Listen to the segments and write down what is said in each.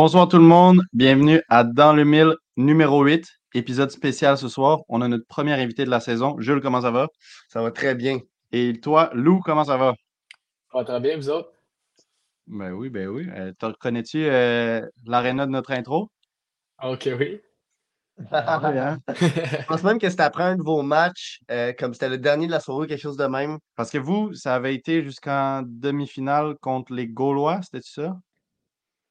Bonsoir tout le monde, bienvenue à Dans le Mille numéro 8, épisode spécial ce soir. On a notre premier invité de la saison. Jules, comment ça va? Ça va très bien. Et toi, Lou, comment ça va? Ça va très bien, vous autres? Ben oui, ben oui. Euh, te reconnais-tu euh, l'aréna de notre intro? Ok, oui. Ah oui, hein? Je pense même que c'était après un de vos matchs, euh, comme c'était le dernier de la soirée, quelque chose de même. Parce que vous, ça avait été jusqu'en demi-finale contre les Gaulois, c'était ça?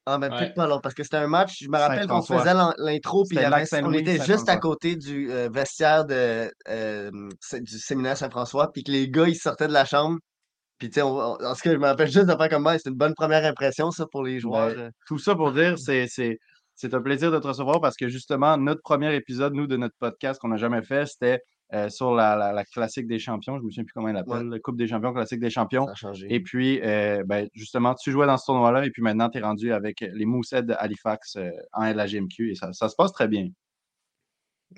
Ah, ben Ouais. peut-être pas long, parce que c'était un match, je me rappelle qu'on faisait l'in- l'intro, puis il y C'était avait- Lac-Saint-Louis, on était juste à côté du euh, vestiaire de, euh, du séminaire Saint-François, puis que les gars, ils sortaient de la chambre. Puis, tu sais, en ce que je me rappelle juste de faire comme moi, c'était une bonne première impression, ça, pour les joueurs. Ben, euh. Tout ça pour dire, c'est, c'est, c'est un plaisir de te recevoir parce que justement, notre premier épisode, nous, de notre podcast qu'on n'a jamais fait, c'était euh, sur la, la- la classique des champions. Je ne me souviens plus comment elle l'appelle, la Coupe des champions, classique des champions. Ça a changé. Et puis, euh, ben, justement, tu jouais dans ce tournoi-là et puis maintenant, tu es rendu avec les Moussets de Halifax euh, en LHGMQ et ça, ça se passe très bien.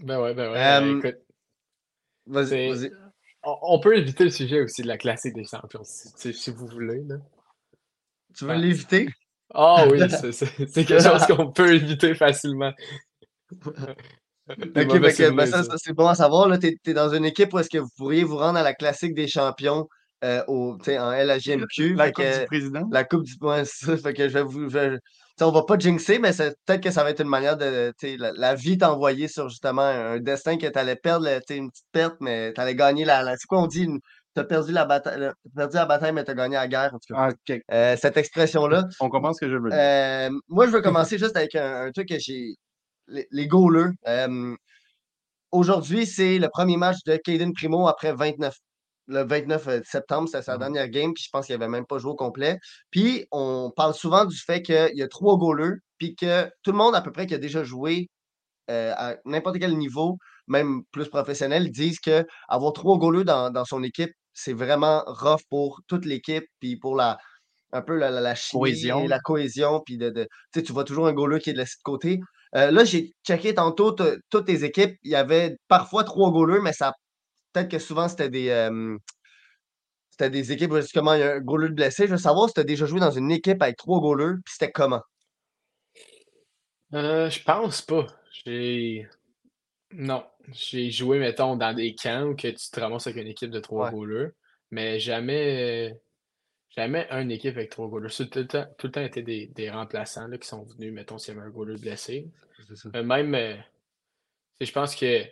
Ben ouais, ben ouais. Euh, écoute, Vas-y, vas-y. on, on peut éviter le sujet aussi de la classique des champions, si, vous voulez. Là. Tu veux l'éviter? Ah oui, c'est quelque chose qu'on peut éviter facilement. Ok, mauvais que, ben, ça, c'est bon à savoir. Tu es, dans une équipe où est-ce que vous pourriez vous rendre à la classique des champions euh, au, en LHGMQ. La Coupe que- du Président. La Coupe du c'est ça, fait que je vais vous. je on va pas jinxer, mais peut-être que ça va être une manière de. La, la vie t'a envoyé sur justement un destin que tu allais perdre, une petite perte, mais tu allais gagner la. la- c'est quoi on dit? Tu as perdu la bataille, t'as perdu la bataille, mais tu as gagné la guerre. En tout cas. Ah. Euh, cette expression-là. On comprend ce que je veux dire. Euh, moi, je veux commencer juste avec un, un truc que j'ai. Les, les goalers. Euh, Aujourd'hui, c'est le premier match de Caden Primo après 29. Le 29 septembre, c'était sa Mhm. dernière game, puis je pense qu'il n'avait même pas joué au complet. Puis on parle souvent du fait qu'il y a trois goalers, puis que tout le monde à peu près qui a déjà joué euh, à n'importe quel niveau, même plus professionnel, disent que avoir trois goalers dans, dans son équipe, c'est vraiment rough pour toute l'équipe, puis pour la un peu la, la, la chimie Cohésion. et la cohésion, puis de, de- tu vois toujours un goaler qui est de l'autre côté. Euh, là, j'ai checké tantôt toutes les équipes. Il y avait parfois trois goalers, mais ça peut-être que souvent c'était des euh, c'était des équipes où justement il y a un goaler blessé. Je veux savoir si tu as déjà joué dans une équipe avec trois goalers, puis c'était comment? Euh, je pense pas. J'ai. Non. J'ai joué, mettons, dans des camps où que tu te ramasses avec une équipe de trois Ouais. goalers, mais jamais. Jamais une équipe avec trois goalers. C'est tout le temps, tout le temps été des, des remplaçants là, qui sont venus, mettons, s'il y avait un goaler blessé. Euh, même, euh, je pense que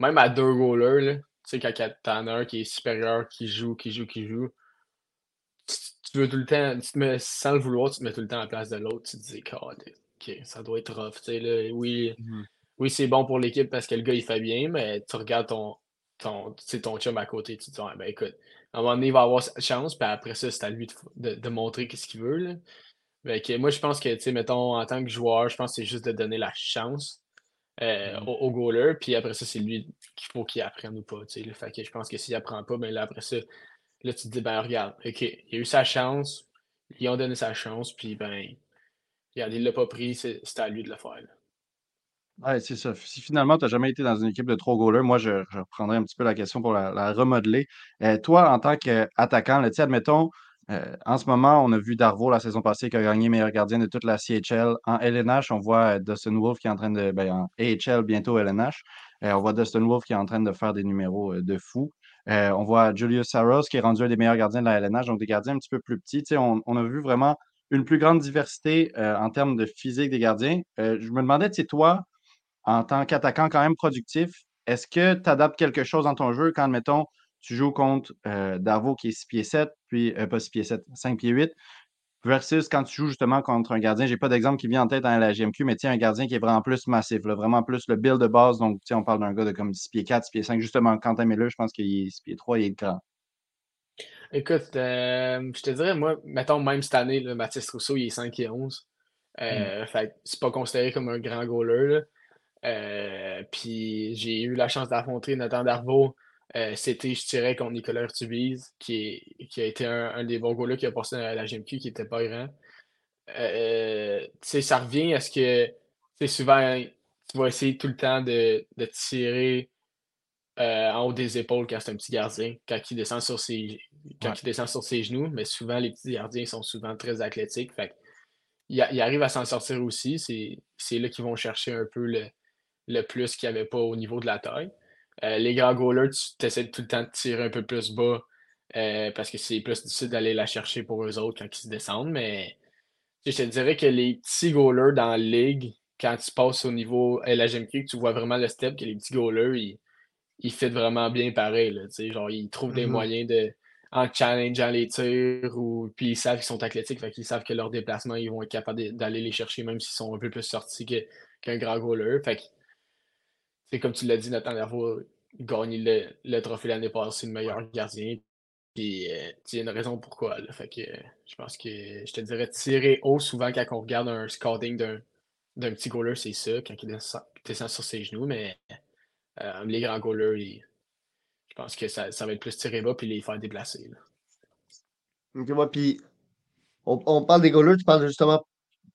même à deux goalers, là, tu sais, quand t'en as un qui est supérieur, qui joue, qui joue, qui joue, tu, tu veux tout le temps, tu te mets, sans le vouloir, tu te mets tout le temps à la place de l'autre, tu te dis, ok, ça doit être rough, tu sais, là, oui, Mhm. oui c'est bon pour l'équipe parce que le gars, il fait bien, mais tu regardes ton, ton, ton chum à côté, tu te dis, Ouais, ben écoute, à un moment donné, il va avoir sa chance, puis après ça, c'est à lui de, de- de montrer qu'est-ce qu'il veut, là. Fait que moi, je pense que, tu sais, mettons, en tant que joueur, je pense que c'est juste de donner la chance euh, Mhm. au, au goaler, puis après ça, c'est lui qu'il faut qu'il apprenne ou pas, tu sais. là. Fait que je pense que s'il apprend pas, ben là, après ça, là, tu te dis, ben regarde, OK, il a eu sa chance, ils ont donné sa chance, puis ben, regarde, il l'a pas pris, c'est c'est à lui de le faire, là. C'est ça. Si finalement, tu n'as jamais été dans une équipe de trois goalers, moi, je, je reprendrais un petit peu la question pour la, remodeler. Euh, toi, en tant qu'attaquant, là, admettons, euh, en ce moment, on a vu Darvaux la saison passée qui a gagné meilleur gardien de toute la CHL. En LNH, on voit euh, Dustin Wolf qui est en train de. Ben, en AHL, bientôt LNH. on voit Dustin Wolf qui est en train de faire des numéros de fou. On voit Julius Saros qui est rendu un des meilleurs gardiens de la LNH, donc des gardiens un petit peu plus petits. On, on a vu vraiment une plus grande diversité en termes de physique des gardiens. Je me demandais, tu toi, en tant qu'attaquant quand même productif, est-ce que tu adaptes quelque chose dans ton jeu quand, mettons, tu joues contre euh, qui est 6 pieds 7, puis euh, pas 6 pieds 7, 5 pieds 8, versus quand tu joues justement contre un gardien, j'ai pas d'exemple qui vient en tête dans la GMQ, mais tiens, un gardien qui est vraiment plus massif, là, vraiment plus le build de base. Donc, sais, on parle d'un gars de comme 6 pieds 4, 6 pieds 5. Justement, Quentin Miller, je pense qu'il est 6 pieds 3, il est grand. Écoute, euh, je te dirais, moi, mettons, même cette année, là, Mathis Rousseau, il est 5 et 11. Euh, Fait c'est pas considéré comme un grand goaler. Euh, puis j'ai eu la chance d'affronter Nathan Darvaux. Euh, c'était, je dirais, contre Nicolas Urtubise, qui, qui a été un, des bons goalers qui a passé à la GMQ, qui était pas grand. Euh, ça revient à ce que souvent, tu vas essayer tout le temps de, de tirer euh, en haut des épaules quand c'est un petit gardien, quand il descend sur ses, quand il descend sur ses genoux, mais souvent les petits gardiens sont souvent très athlétiques. Fait il, arrive à s'en sortir aussi. C'est là qu'ils vont chercher un peu le, le plus qu'il n'y avait pas au niveau de la taille. Euh, les grands goalers, tu essaies tout le temps de tirer un peu plus bas euh, parce que c'est plus difficile d'aller la chercher pour eux autres quand ils se descendent. Mais je te dirais que les petits goalers dans la ligue, quand tu passes au niveau LHMQ, tu vois vraiment le step que les petits goalers, ils, ils fit vraiment bien pareil. Là, genre, ils trouvent des mm-hmm. moyens de en challengeant les tirs ou puis ils savent qu'ils sont athlétiques, fait qu'ils savent que leur déplacement, ils vont être capables d'aller les chercher même s'ils sont un peu plus sortis qu'un grand goaler. Fait c'est comme tu l'as dit, Nathan Lervaux gagné le, le trophée l'année passée, le meilleur gardien. Puis euh, il y a une raison pourquoi. Fait que je pense que je te dirais tirer haut souvent quand on regarde un scouting d'un petit goaler, c'est ça, quand il descend, sur ses genoux, mais euh, les grands goalers, je pense que ça, va être plus tirer bas puis les faire déplacer. Ok, moi, puis on, parle des goalers, tu parles justement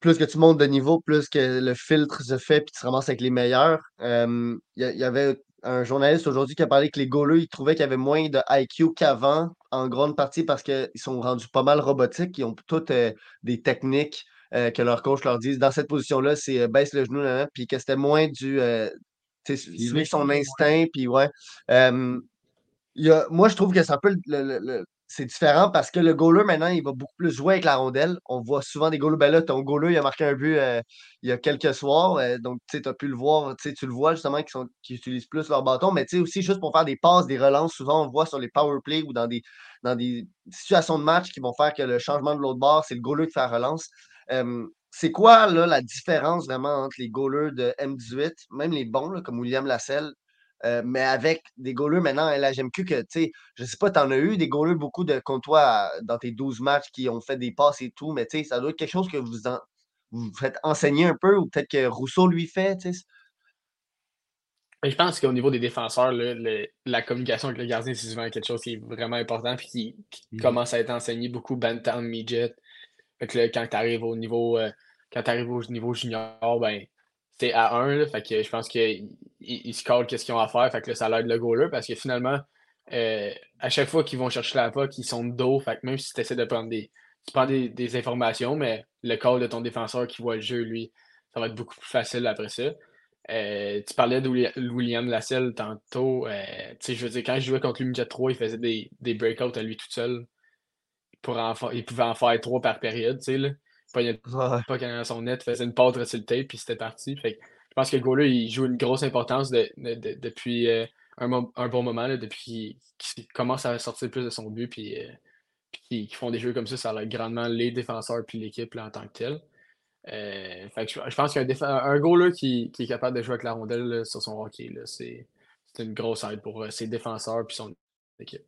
plus que tu montes de niveau, plus que le filtre se fait, puis tu te ramasses avec les meilleurs. Il y, avait un journaliste aujourd'hui qui a parlé que les goalers, ils trouvaient qu'il y avait moins de IQ qu'avant, en grande partie parce qu'ils sont rendus pas mal robotiques. Ils ont toutes euh, des techniques euh, que leur coach leur dit. Dans cette position-là, c'est euh, baisse le genou, puis que c'était moins du. suivre son instinct, puis ouais. moi, je trouve que c'est un peu le, c'est différent parce que le goaler, maintenant, il va beaucoup plus jouer avec la rondelle. On voit souvent des goalers. Ben là, ton goaler, il a marqué un but euh, il y a quelques soirs. Euh, donc, tu as pu le voir. Tu le vois justement qu'ils utilisent plus leur bâton. Mais tu sais, aussi, juste pour faire des passes, des relances, souvent, on voit sur les power play ou dans des, situations de match qui vont faire que le changement de l'autre bord, c'est le goaler qui fait la relance. c'est quoi la différence vraiment entre les goalers de M18, même les bons, comme William Lasselle, euh, mais avec des goalers maintenant à LHMQ que, tu sais, je sais pas, tu en as eu des goalers beaucoup de contre toi dans tes 12 matchs qui ont fait des passes et tout, mais tu sais, ça doit être quelque chose que vous vous faites enseigner un peu ou peut-être que Rousseau lui fait, tu sais? Je pense qu'au niveau des défenseurs, la communication avec le gardien, c'est souvent quelque chose qui est vraiment important et qui, mmh commence à être enseigné beaucoup Bantam, Midget. quand tu arrives au niveau euh, quand tu arrives au niveau junior, ben c'est à 1. fait que je pense qu'ils se collent qu'est-ce qu'ils ont à faire. Fait que là, ça l'aide le goaler parce que finalement, euh, à chaque fois qu'ils vont chercher la POC, ils sont de dos. Fait même si tu essaies de prendre des. Tu prends des, informations, mais le call de ton défenseur qui voit le jeu, lui, ça va être beaucoup plus facile après ça. Euh, tu parlais de William Lasselle tantôt. Euh, je veux dire, quand je jouais contre l'Unité 3, il faisait des, des breakouts à lui tout seul. Pour il pouvait en faire trois par période. sais pognait pas quand son net, faisait une pâte sur le tape, puis c'était parti. Fait je pense que le goaler, il joue une grosse importance depuis euh, un, bon moment, depuis qu'il commence à sortir plus de son but, puis, euh, qu'ils font des jeux comme ça, ça aide grandement les défenseurs puis l'équipe en tant que tel. Euh, je, pense qu'un un goaler qui, qui, est capable de jouer avec la rondelle sur son hockey, c'est une grosse aide pour ses défenseurs et son équipe.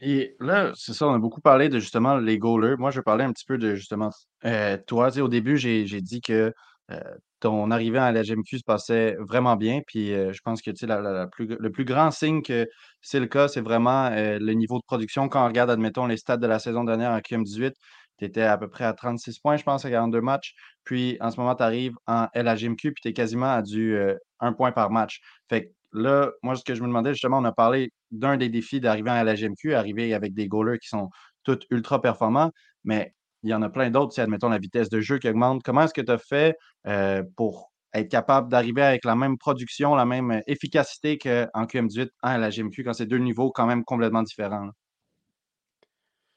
Et là, c'est ça, on a beaucoup parlé de justement les goalers. Moi, je parler un petit peu de justement euh, toi. au début, j'ai dit que euh, ton arrivée à la GMQ se passait vraiment bien. Puis euh, je pense que la, plus, le plus grand signe que c'est le cas, c'est vraiment le niveau de production. Quand on regarde, admettons, les stats de la saison dernière en QM18, tu étais à peu près à 36 points, je pense, à 42 matchs. Puis en ce moment, tu arrives en LHMQ, puis tu es quasiment à du 1 point par match. Fait là, moi, ce que je me demandais, justement, on a parlé d'un des défis d'arriver à la GMQ, arriver avec des goalers qui sont tous ultra performants, mais il y en a plein d'autres, si admettons la vitesse de jeu qui augmente. Comment est-ce que tu as fait euh, pour être capable d'arriver avec la même production, la même efficacité qu'en QM18 à la GMQ quand c'est deux niveaux quand même complètement différents?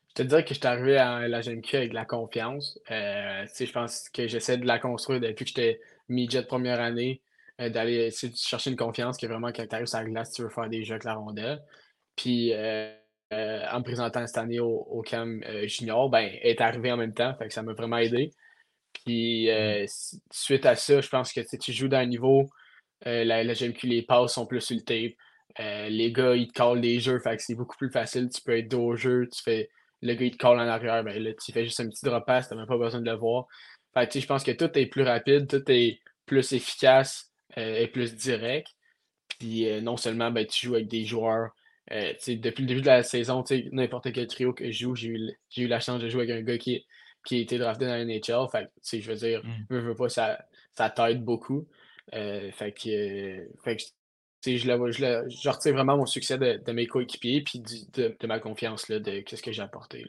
Je te dirais que je suis arrivé à la GMQ avec de la confiance. Euh, je pense que j'essaie de la construire depuis que j'étais midget première année. Euh, d'aller essayer de chercher une confiance que vraiment quand tu arrives sur la glace, tu veux faire des jeux avec la rondelle. Puis euh, euh, en me présentant cette année au, CAM junior, ben, elle est arrivé en même temps, fait que ça m'a vraiment aidé. Puis mm. suite à ça, je pense que tu joues dans un niveau, la, la GMQ, les passes sont plus sur le tape. les gars, ils te callent des jeux, fait que c'est beaucoup plus facile. Tu peux être dos au jeu, tu fais le gars, il te colle en arrière, ben là, tu fais juste un petit drop pass, t'as même pas besoin de le voir. Fait que, je pense que tout est plus rapide, tout est plus efficace euh, et plus direct. Puis euh, non seulement, ben, tu joues avec des joueurs. Euh, depuis le début de la saison, n'importe quel trio que je joue, j'ai eu, eu, la chance de jouer avec un gars qui, qui a été drafté dans la NHL. Fait que, je veux dire, mmh. je veux pas, ça, ça t'aide beaucoup. fait que, fait que je, je, je, retire vraiment mon succès de, mes coéquipiers puis de, ma confiance là, de ce que j'ai apporté.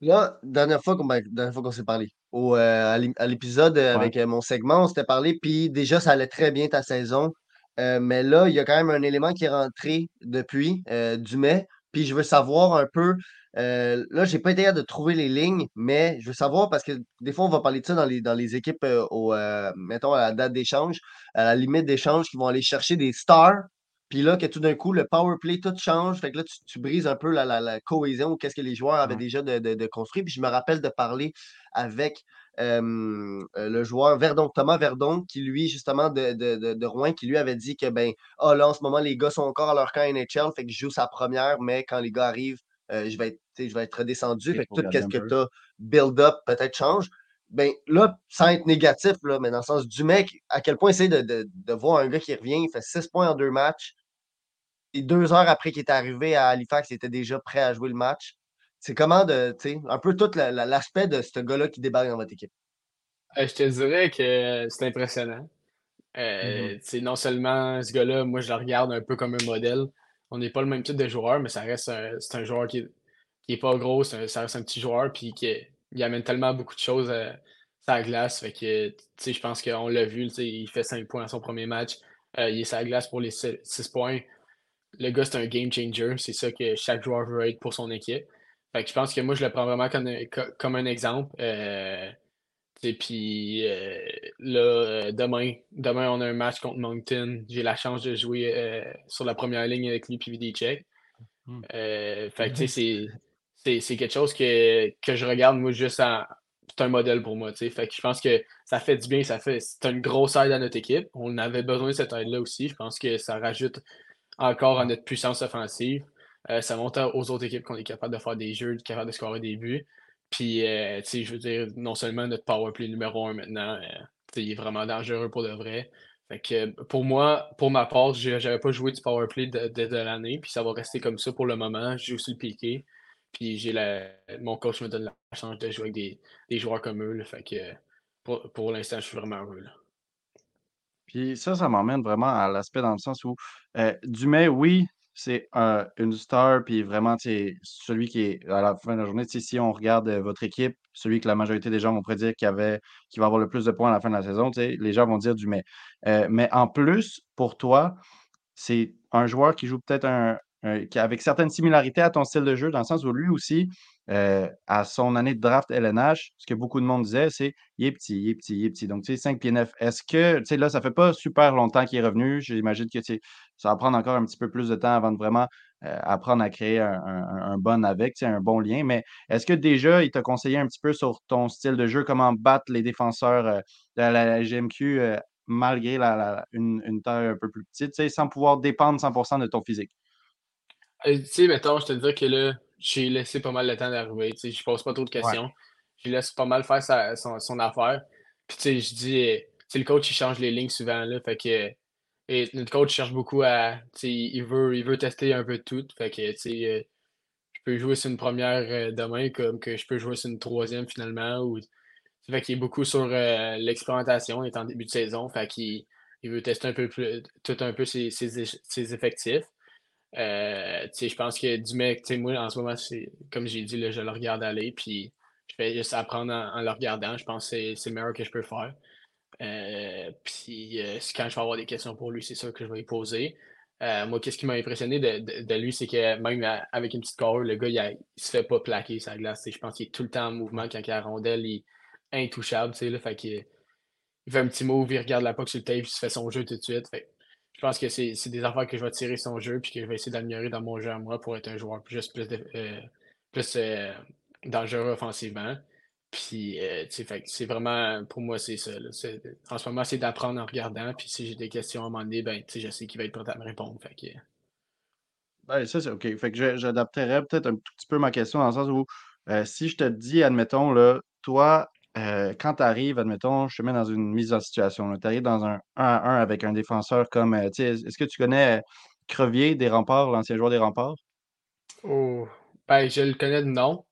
Là. dernière fois qu'on qu'on s'est parlé, au, euh, à l'épisode euh, avec euh, mon segment, on s'était parlé, puis déjà, ça allait très bien ta saison. mais là, il y a quand même un élément qui est rentré depuis, du mai. Puis je veux savoir un peu, euh, là, j'ai pas été capable de trouver les lignes, mais je veux savoir parce que des fois, on va parler de ça dans les, dans les équipes, au, mettons, à la date d'échange, à la limite d'échange, qui vont aller chercher des stars. Puis là, que tout d'un coup, le power play, tout change. Fait que là, tu, brises un peu la, la, cohésion ou qu'est-ce que les joueurs avaient déjà de, de, construit. Puis je me rappelle de parler avec le joueur Verdon, Thomas Verdon, qui lui, justement, de, de, Rouen, qui lui avait dit que, ben, ah là, en ce moment, les gars sont encore à leur camp NHL, fait que je joue sa première, mais quand les gars arrivent, je, vais être, je vais être redescendu. Fait que tout ce que tu as build-up peut-être change ben là, sans être négatif, là, mais dans le sens du mec, à quel point c'est de, de, de, voir un gars qui revient, il fait 6 points en deux matchs, et deux heures après qu'il est arrivé à Halifax, il était déjà prêt à jouer le match. C'est comment de, tu sais, un peu tout l'aspect de ce gars-là qui débarque dans votre équipe? Euh, je te dirais que c'est impressionnant. Euh, mm-hmm. Non seulement ce gars-là, moi je le regarde un peu comme un modèle. On n'est pas le même type de joueur, mais ça reste c'est un joueur qui, qui est pas gros, ça reste un petit joueur, puis qui, il amène tellement beaucoup de choses à, la glace. Fait que, je pense qu'on l'a vu, il fait 5 points à son premier match. Euh, il est sur la glace pour les 6 points. Le gars, c'est un game changer. C'est ça que chaque joueur veut être pour son équipe. Fait que je pense que moi, je le prends vraiment comme, comme un exemple. et euh, puis euh, là, demain, demain, on a un match contre Moncton. J'ai la chance de jouer sur la première ligne avec lui puis Vidicek. Mmh. fait que tu sais, c'est c'est quelque chose que, je regarde, moi, juste en. C'est un modèle pour moi, Fait que je pense que ça fait du bien, ça fait. C'est une grosse aide à notre équipe. On avait besoin de cette aide-là aussi. Je pense que ça rajoute encore à notre puissance offensive. Euh, ça montre aux autres équipes qu'on est capable de faire des jeux, capable de scorer des buts. Puis, euh, tu je veux dire, non seulement notre power play numéro un maintenant, euh, il est vraiment dangereux pour de vrai. Fait que pour moi, pour ma part, j'avais pas joué du power play de, de, l'année, puis ça va rester comme ça pour le moment. Je joue aussi le piqué. Puis j'ai la... mon coach me donne la chance de jouer avec des, des joueurs comme eux. que pour, pour l'instant, je suis vraiment heureux. Puis ça, ça m'emmène vraiment à l'aspect dans le sens où euh, Dumais, oui, c'est une star, puis vraiment, c'est celui qui est à la fin de la journée, si on regarde euh, votre équipe, celui que la majorité des gens vont prédire qui, avait, va avoir le plus de points à la fin de la saison, les gens vont dire Dumais. Euh, mais en plus, pour toi, c'est un joueur qui joue peut-être un, euh, avec certaines similarités à ton style de jeu, dans le sens où lui aussi, euh, à son année de draft LNH, ce que beaucoup de monde disait, c'est il est petit, il est petit, il est petit. Donc, tu sais, 5 pieds 9. Est-ce que, tu sais, là, ça fait pas super longtemps qu'il est revenu. J'imagine que ça va prendre encore un petit peu plus de temps avant de vraiment euh, apprendre à créer un, bon avec, un bon lien. Mais est-ce que déjà, il t'a conseillé un petit peu sur ton style de jeu, comment battre les défenseurs de la GMQ malgré une, une taille un peu plus petite, sans pouvoir dépendre 100% de ton physique? Euh, tu sais, mettons, je te dis que là, j'ai laissé pas mal de temps d'arriver. Tu sais, je pose pas trop de questions. Je laisse pas mal faire son, affaire. Puis, tu sais, je dis, euh, tu le coach, il change les lignes souvent, là. Fait que, et notre coach cherche beaucoup à, tu sais, il veut, il veut tester un peu de tout. Fait que, tu sais, euh, je peux jouer sur une première demain comme que je peux jouer sur une troisième finalement. Ou, fait qu'il est beaucoup sur l'expérimentation, il est en début de saison. Fait qu'il il veut tester un peu plus, tout un peu ses, ses effectifs. Euh, je pense que du mec, moi, en ce moment, comme j'ai dit, là, je le regarde aller, puis je vais juste apprendre en, le regardant. Je pense que c'est le meilleur que je peux faire. Euh, puis euh, quand je vais avoir des questions pour lui, c'est ça que je vais lui poser. moi, qu'est-ce qui m'a impressionné de, lui, c'est que même avec une petite carrure, le gars, il, se fait pas plaquer sa glace. Je pense qu'il est tout le temps en mouvement quand il a la rondelle, il est intouchable. Fait il fait un petit move, il regarde la puck sur le tape, il se fait son jeu tout de suite. Je pense que c'est des affaires que je vais tirer son jeu puis que je vais essayer d'améliorer dans mon jeu à moi pour être un joueur plus, plus, euh, euh, dangereux offensivement. Puis, euh, c'est vraiment, pour moi, c'est ça. en ce moment, c'est d'apprendre en regardant. Puis, si j'ai des questions à un moment donné, ben, je sais qu'il va être prêt à me répondre. Fait Ben, ça, c'est OK. Fait que j'adapterais peut-être un tout petit peu ma question dans le sens où euh, si je te dis, admettons, là, toi, euh, quand tu arrives, admettons, je te mets dans une mise en situation. Tu arrives dans un 1 à 1 avec un défenseur comme. euh, tu sais, est-ce que tu connais Crevier des Remparts, l'ancien joueur des Remparts? Oh, ben, je le connais de nom.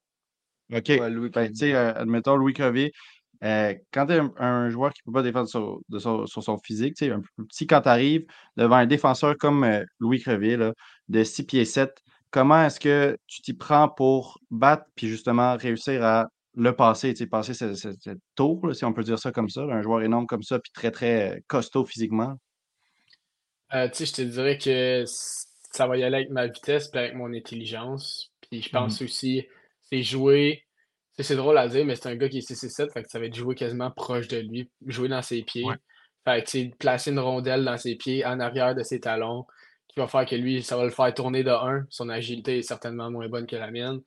OK. Ouais, Louis Ben, tu sais, euh, admettons, Louis Crevier, quand tu es un, un joueur qui ne peut pas défendre sur, de sur son physique, tu sais, un peu petit, quand tu arrives devant un défenseur comme Louis Crevier, là, de 6 pieds 7, comment est-ce que tu t'y prends pour battre puis justement réussir à le sais, passer ce, ce- cette tour, là, si on peut dire ça comme ça, là, un joueur énorme comme ça, puis très, très costaud physiquement? Euh, je te dirais que ça va y aller avec ma vitesse puis avec mon intelligence. Puis je pense aussi, c'est jouer. C'est drôle à dire, mais c'est un gars qui est 6'7, fait que ça va être jouer quasiment proche de lui, jouer dans ses pieds. Ouais. Fait que, placer une rondelle dans ses pieds, en arrière de ses talons, qui va faire que lui, ça va le faire tourner de 1. Son agilité est certainement moins bonne que la mienne.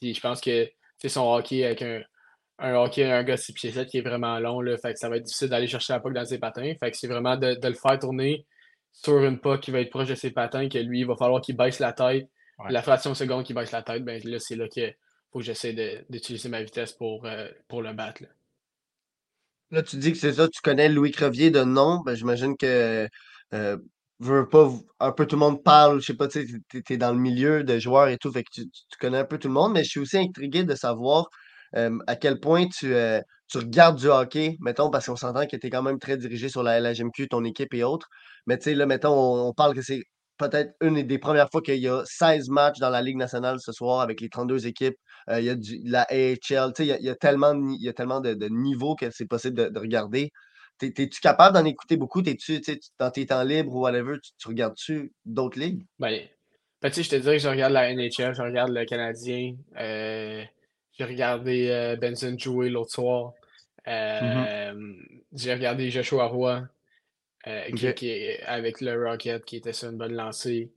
Puis je pense que, son hockey avec un, un hockey, un gars 6 pieds 7 qui est vraiment long, là, fait que ça va être difficile d'aller chercher la puck dans ses patins. Fait que c'est vraiment de, de le faire tourner sur une puck qui va être proche de ses patins, que lui, il va falloir qu'il baisse la tête. Ouais. La fraction de seconde qu'il baisse la tête, ben là, c'est là qu'il faut que j'essaie de- d'utiliser ma vitesse pour, euh, pour le battre. là. Là, tu dis que c'est ça, tu connais Louis Crevier de nom. Ben, j'imagine que euh, veux pas, un peu tout le monde parle, je sais pas, tu t'es dans le milieu de joueurs et tout, fait que tu, connais un peu tout le monde, mais je suis aussi intrigué de savoir à quel point tu, euh, tu regardes du hockey, mettons, parce qu'on s'entend que tu es quand même très dirigé sur la LHMQ, ton équipe et autres. Mais tu sais, là, mettons, on, parle que c'est peut-être une des premières fois qu'il y a 16 matchs dans la Ligue nationale ce soir avec les 32 équipes. Euh, il y a du, la AHL, tu sais, il y a, tellement, de de, niveaux que c'est possible de regarder. T'es- T'es-tu capable d'en écouter beaucoup? T'es-tu, dans tes temps libres ou whatever, tu, tu regardes-tu d'autres ligues? Ben, ben, je te dirais que je regarde la NHL, je regarde le Canadien. euh, j'ai regardé euh, Benson jouer l'autre soir. Euh, J'ai regardé Joshua Roy qui, avec le Rocket qui était sur une bonne lancée.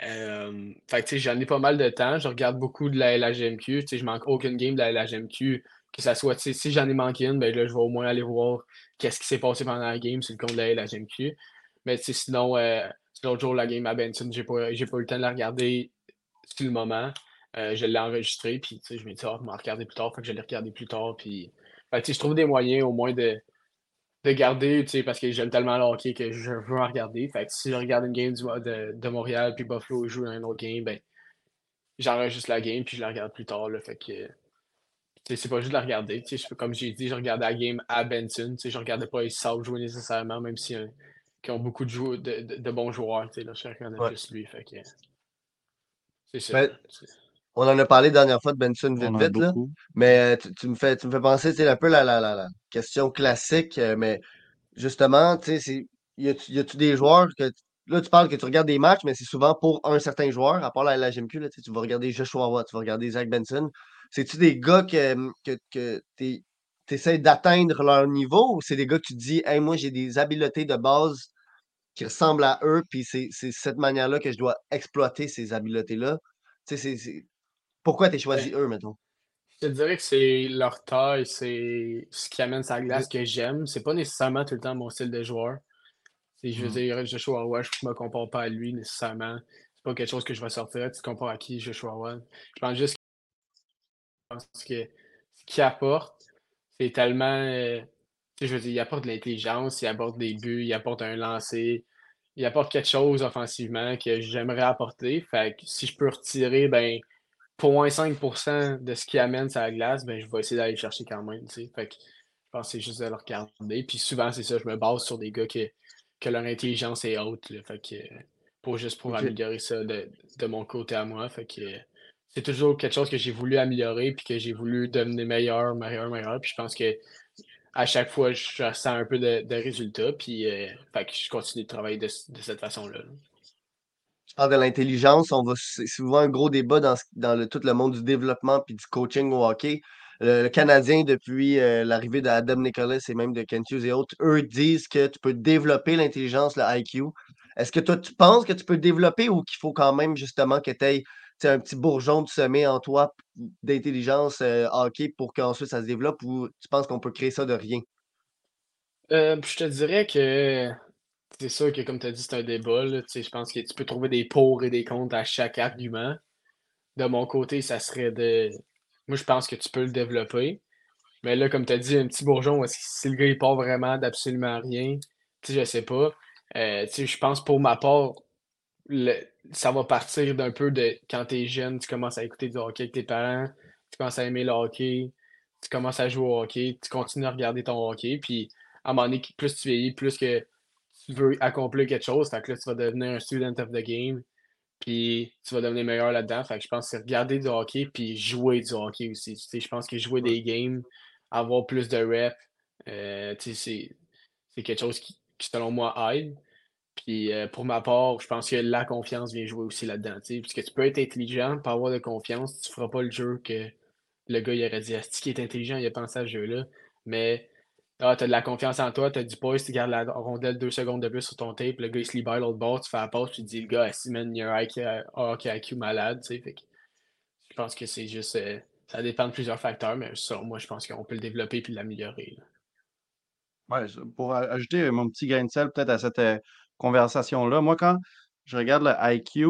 Fait que tu sais, j'en ai pas mal de temps. Je regarde beaucoup de la LHMQ. Je manque aucune game de la LHMQ. Que ça soit, si j'en ai manqué une, ben là, je vais au moins aller voir qu'est-ce qui s'est passé pendant la game sur le compte de la LHMQ. Mais sinon, euh, l'autre jour, la game à Benson, j'ai pas, pas eu le temps de la regarder sur le moment. Euh, je l'ai enregistré, puis je me dis, ah, je vais en regarder plus tard. Fait que je l'ai regardé plus tard. Puis, sais, je trouve des moyens au moins de, de garder, parce que j'aime tellement le hockey que je veux en regarder. Fait si je regarde une game du- de, de Montréal, puis Buffalo joue un autre game, ben, j'enregistre la game, puis je la regarde plus tard, là. Fait que, c'est pas juste de la regarder. Tu sais, je- comme j'ai dit, je regardais la game à Benson. Tu sais, je regardais pas les South jouer nécessairement, même si qui ont beaucoup de, jou- de, de- de bons joueurs. Tu sais, là, je regardais Ouais. plus lui. Fait que, c'est ça. Ben, C'est- On en a parlé la dernière fois de Benson vite vite, là. Mais euh, tu, tu me fais, tu me fais penser, un peu la, la, la, la question classique, euh, mais justement, tu sais, c'est, y a-tu y a-tu des joueurs que, là, tu parles que tu regardes des matchs, mais c'est souvent pour un certain joueur, à part la LHMQ, là, tu sais, tu vas regarder Joshua Watt, tu vas regarder Zach Benson. C'est-tu des gars que, que, que tu essaies d'atteindre leur niveau ou c'est des gars que tu te dis, hey, moi, j'ai des habiletés de base qui ressemblent à eux, puis c'est cette manière-là que je dois exploiter ces habiletés-là? Tu sais. Pourquoi tu choisi eux, mettons? Je te dirais que c'est leur taille, c'est ce qui amène sa glace que j'aime. C'est pas nécessairement tout le temps mon style de joueur. Je veux Mhm. dire, Joshua Roy, je me compare pas à lui nécessairement. C'est pas quelque chose que je vais sortir. Tu te compares à qui, Joshua Roy? Je pense juste ce que- ce qu'il apporte, c'est tellement. euh, je veux dire, il apporte de l'intelligence, il apporte des buts, il apporte un lancer, il apporte quelque chose offensivement que j'aimerais apporter. Fait que si je peux retirer, ben, 0.5% de ce qui amène sur la glace, ben, je vais essayer d'aller le chercher quand même. tu sais. Fait que je pense que c'est juste de le regarder. Puis souvent, c'est ça, je me base sur des gars que, que leur intelligence est haute. là. Fait que, pour juste pour améliorer ça de, de mon côté à moi. Fait que c'est toujours quelque chose que j'ai voulu améliorer puis que j'ai voulu devenir meilleur, meilleur, meilleur. Puis je pense que à chaque fois, je ressens un peu de, résultats. Puis euh, que je continue de travailler de, cette façon-là. là. Tu parles de l'intelligence, c'est souvent un gros débat dans, dans le, tout le monde du développement puis du coaching au hockey. Le, le Canadien, depuis euh, l'arrivée d'Adam Nicholas et même de Kent Hughes et autres, eux disent que tu peux développer l'intelligence, le IQ. Est-ce que toi, tu penses que tu peux développer ou qu'il faut quand même justement que tu aies un petit bourgeon de semer en toi d'intelligence euh, hockey pour qu'ensuite ça se développe ou tu penses qu'on peut créer ça de rien? Euh, je te dirais que c'est sûr que, comme tu as dit, c'est un débat. Je pense que tu peux trouver des pour et des contre à chaque argument. De mon côté, ça serait de. Moi, je pense que tu peux le développer. Mais là, comme tu as dit, un petit bourgeon, si le gars il part vraiment d'absolument rien, je sais pas. Euh, je pense pour ma part, ça va partir d'un peu de quand tu es jeune, tu commences à écouter du hockey avec tes parents, tu commences à aimer le hockey, tu commences à jouer au hockey, tu continues à regarder ton hockey, puis à un moment donné, plus tu vieillis, plus que tu veux accomplir quelque chose, fait que là, tu vas devenir un student of the game, puis tu vas devenir meilleur là-dedans. Fait que je pense que c'est regarder du hockey, puis jouer du hockey aussi. je pense que jouer des games, avoir plus de reps, euh, c'est quelque chose qui, qui, selon moi, aide. Puis euh, pour ma part, je pense que la confiance vient jouer aussi là-dedans. Puisque tu peux être intelligent, pas avoir de confiance, tu feras pas le jeu que le gars il aurait dit Asti qui est intelligent, il a pensé à ce jeu-là. Mais ah, tu as de la confiance en toi, tu as du poids, tu gardes la rondelle deux secondes de plus sur ton tape, le gars il se libère l'autre bord, tu fais la pause, tu dis le gars, si man, il y a un IQ, IQ malade. Fait que je pense que c'est juste. Euh, ça dépend de plusieurs facteurs, mais ça, moi, je pense qu'on peut le développer et l'améliorer. Ouais, pour ajouter mon petit grain de sel peut-être à cette euh, conversation-là, moi, quand je regarde le IQ,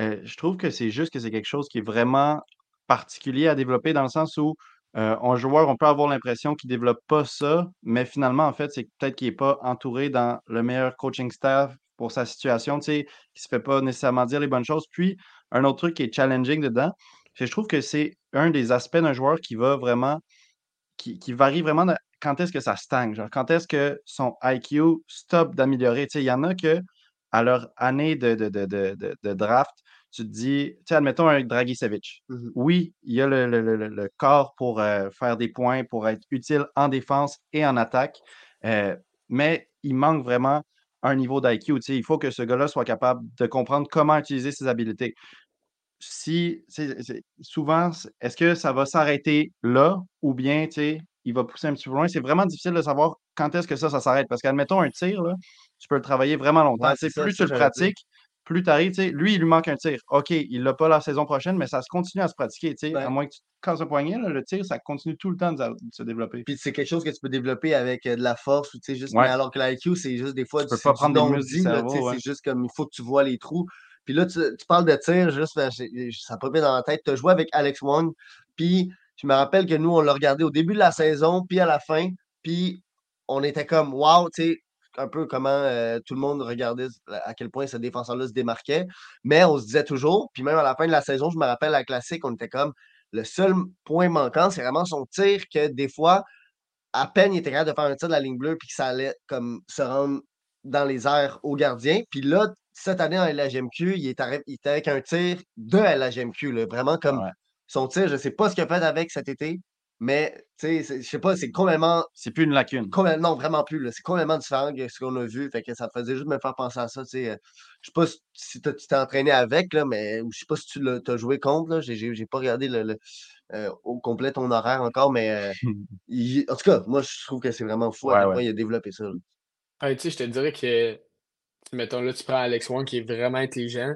euh, je trouve que c'est juste que c'est quelque chose qui est vraiment particulier à développer dans le sens où euh, un joueur, on peut avoir l'impression qu'il ne développe pas ça, mais finalement, en fait, c'est peut-être qu'il n'est pas entouré dans le meilleur coaching staff pour sa situation, tu sais, qu'il ne se fait pas nécessairement dire les bonnes choses. Puis, un autre truc qui est challenging dedans, je trouve que c'est un des aspects d'un joueur qui va vraiment, qui, varie vraiment quand est-ce que ça stagne, genre quand est-ce que son IQ stop d'améliorer? Tu sais, il y en a que à leur année de, de draft, tu te dis, tu sais, admettons un Dragicevic. Mmh oui, il y a le, corps pour euh, faire des points, pour être utile en défense et en attaque, euh, mais il manque vraiment un niveau d'IQ. Tu sais, il faut que ce gars-là soit capable de comprendre comment utiliser ses habiletés. Si, souvent, est-ce que ça va s'arrêter là ou bien, tu sais, il va pousser un petit peu loin? C'est vraiment difficile de savoir quand est-ce que ça, ça s'arrête. Parce qu'admettons un tir, là, tu peux le travailler vraiment longtemps. plus tu le pratiques, plus tu arrives, lui, il lui manque un tir. OK, il l'a pas la saison prochaine, mais ça se continue à se pratiquer. À moins que tu casses un poignet, le tir, ça continue tout le temps de, se développer. Puis c'est quelque chose que tu peux développer avec euh, de la force, ou, juste, mais alors que l'IQ, c'est juste des fois, tu peux pas prendre des. C'est juste comme il faut que tu vois les trous. Puis là, tu, parles de tir, juste, ben, ça peut bien dans la tête. Tu as joué avec Alex Wong, puis je me rappelle que nous, on l'a regardé au début de la saison, puis à la fin, puis on était comme, wow, tu sais, un peu comment euh, tout le monde regardait à quel point ce défenseur-là se démarquait. Mais on se disait toujours, puis même à la fin de la saison, je me rappelle la classique, on était comme le seul point manquant, c'est vraiment son tir que des fois, à peine il était capable de faire un tir de la ligne bleue, puis que ça allait comme se rendre dans les airs au gardien. Puis là, cette année en LHMQ, il, est était avec un tir de LHMQ, vraiment comme son tir. Je ne sais pas ce qu'il a fait avec cet été, mais, tu sais, je sais pas, c'est complètement. C'est plus une lacune. non, vraiment plus. C'est complètement différent de ce qu'on a vu. Fait que ça faisait juste me faire penser à ça. Tu sais, euh, je sais pas si tu t'es entraîné avec, là, mais je sais pas si tu as joué contre. Je n'ai pas regardé le, euh, au complet ton horaire encore, mais euh, en tout cas, moi, je trouve que c'est vraiment fou à il a développé ça. tu sais, je te dirais que, mettons, là, tu prends Alex Wong qui est vraiment intelligent.